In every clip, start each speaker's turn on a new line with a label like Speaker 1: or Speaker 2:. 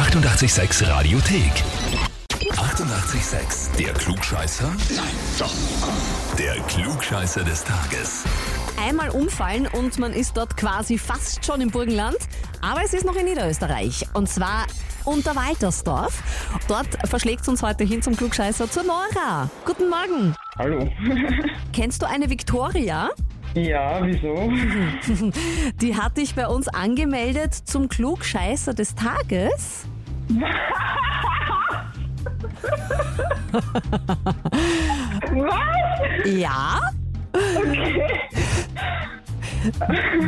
Speaker 1: 886 Radiothek. 88,6. Der Klugscheißer? Nein, doch. Der Klugscheißer des Tages.
Speaker 2: Einmal umfallen und man ist dort quasi fast schon im Burgenland. Aber es ist noch in Niederösterreich. Und zwar unter Waltersdorf. Dort verschlägt uns heute hin zum Klugscheißer zur Nora. Guten Morgen.
Speaker 3: Hallo.
Speaker 2: Kennst du eine Viktoria?
Speaker 3: Ja, wieso?
Speaker 2: Die hat dich bei uns angemeldet zum Klugscheißer des Tages.
Speaker 3: Was?
Speaker 2: Ja?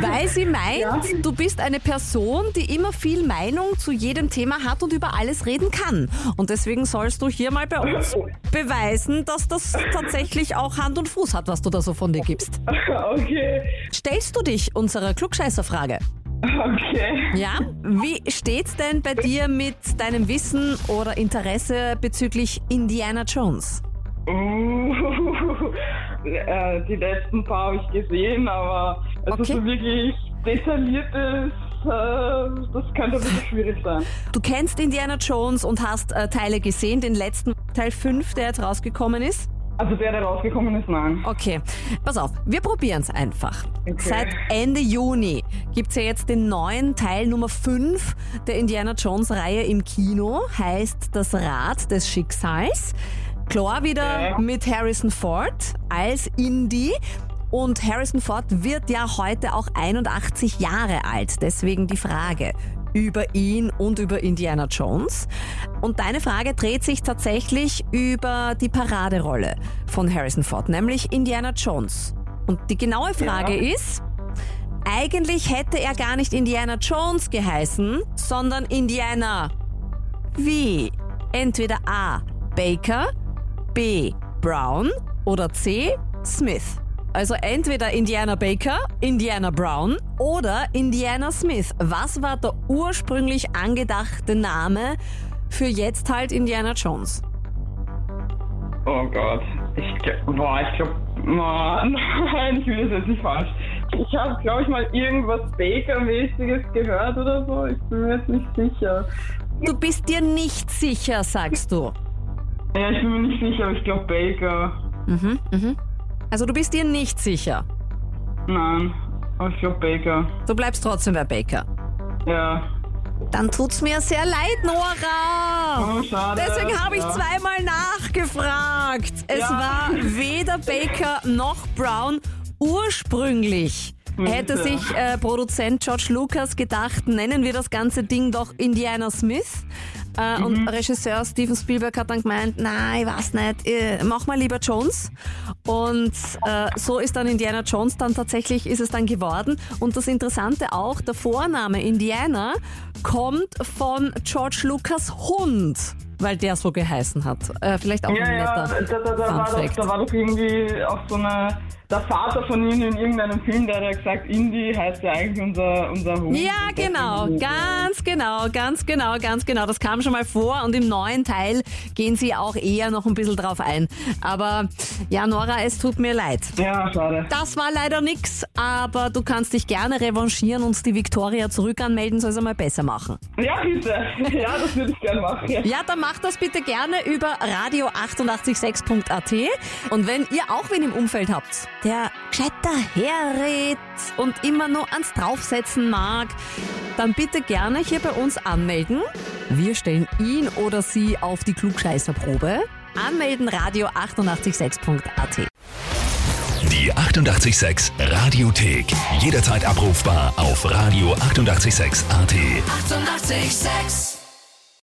Speaker 2: Weil sie meint,
Speaker 3: Ja.
Speaker 2: du bist eine Person, die immer viel Meinung zu jedem Thema hat und über alles reden kann. Und deswegen sollst du hier mal bei uns beweisen, dass das tatsächlich auch Hand und Fuß hat, was du da so von dir gibst.
Speaker 3: Okay.
Speaker 2: Stellst du dich unserer Klugscheißerfrage?
Speaker 3: Okay.
Speaker 2: Ja? Wie steht's denn bei dir mit deinem Wissen oder Interesse bezüglich Indiana Jones?
Speaker 3: Äh, die letzten paar habe ich gesehen, aber also
Speaker 2: Okay.
Speaker 3: so wirklich detailliertes, äh, das könnte ein bisschen schwierig sein.
Speaker 2: Du kennst Indiana Jones und hast äh, Teile gesehen, den letzten Teil 5, der jetzt rausgekommen ist?
Speaker 3: Also der, der rausgekommen ist, nein.
Speaker 2: Okay, pass auf, wir probieren's einfach.
Speaker 3: Okay.
Speaker 2: Seit Ende Juni gibt's ja jetzt den neuen Teil Nummer 5 der Indiana Jones Reihe im Kino, heißt Das Rad des Schicksals. Klar wieder
Speaker 3: Ja.
Speaker 2: mit Harrison Ford als Indy. Und Harrison Ford wird ja heute auch 81 Jahre alt. Deswegen die Frage über ihn und über Indiana Jones. Und deine Frage dreht sich tatsächlich über die Paraderolle von Harrison Ford, nämlich Indiana Jones. Und die genaue Frage
Speaker 3: Ja.
Speaker 2: ist, eigentlich hätte er gar nicht Indiana Jones geheißen, sondern Indiana wie? Entweder A. Baker, B. Brown oder C. Smith. Also entweder Indiana Baker, Indiana Brown oder Indiana Smith. Was war der ursprünglich angedachte Name für jetzt halt Indiana Jones?
Speaker 3: Oh Gott. Ich boah, ich glaube, nein, ich will das jetzt nicht falsch. Ich habe, glaube ich, mal irgendwas Baker-mäßiges gehört oder so. Ich bin mir jetzt nicht sicher.
Speaker 2: Du bist dir nicht sicher, sagst du.
Speaker 3: Ja, ich bin mir nicht sicher, aber ich glaube Baker.
Speaker 2: Mhm, mhm. Also du bist dir nicht sicher.
Speaker 3: Nein, aber ich glaube Baker.
Speaker 2: Du bleibst trotzdem bei Baker.
Speaker 3: Ja.
Speaker 2: Dann tut's mir sehr leid, Nora.
Speaker 3: Oh, schade.
Speaker 2: Deswegen habe ich
Speaker 3: Ja.
Speaker 2: zweimal nachgefragt. Es
Speaker 3: Ja.
Speaker 2: war weder Baker noch Brown ursprünglich. Hätte
Speaker 3: Ja.
Speaker 2: sich äh, Produzent George Lucas gedacht, nennen wir das ganze Ding doch Indiana Smith. Äh,
Speaker 3: Mhm.
Speaker 2: Und Regisseur Steven Spielberg hat dann gemeint, nein, ich weiß nicht, äh, mach mal lieber Jones. Und äh, so ist dann Indiana Jones dann tatsächlich, ist es dann geworden. Und das Interessante auch, der Vorname Indiana kommt von George Lucas Hund, weil der so geheißen hat. Äh, vielleicht auch
Speaker 3: Ja,
Speaker 2: ein
Speaker 3: ja,
Speaker 2: netter
Speaker 3: da, da, da,
Speaker 2: Fun
Speaker 3: war doch, da war doch irgendwie auch so eine, der Vater von ihnen in irgendeinem Film, der hat ja gesagt, Indy heißt ja eigentlich unser, unser Hund.
Speaker 2: Ja, genau, ganz genau, ganz genau, ganz genau. Das kam schon mal vor und im neuen Teil gehen sie auch eher noch ein bisschen drauf ein. Aber ja, Nora, es tut mir leid.
Speaker 3: Ja, schade.
Speaker 2: Das war leider nix, aber du kannst dich gerne revanchieren und die Victoria zurück anmelden, soll es einmal besser machen.
Speaker 3: Ja, bitte. Ja, das würde ich gerne machen. Ja.
Speaker 2: Ja, dann macht das bitte gerne über radio886.at. Und wenn ihr auch wen im Umfeld habt, der gescheiter herredet und immer nur ans Draufsetzen mag, dann bitte gerne hier bei uns anmelden. Wir stellen ihn oder sie auf die Klugscheißerprobe. Anmelden radio886.at.
Speaker 1: Die 88,6 Radiothek. Jederzeit abrufbar auf radio886.at. 88,6.
Speaker 4: Eighty-eight, sex.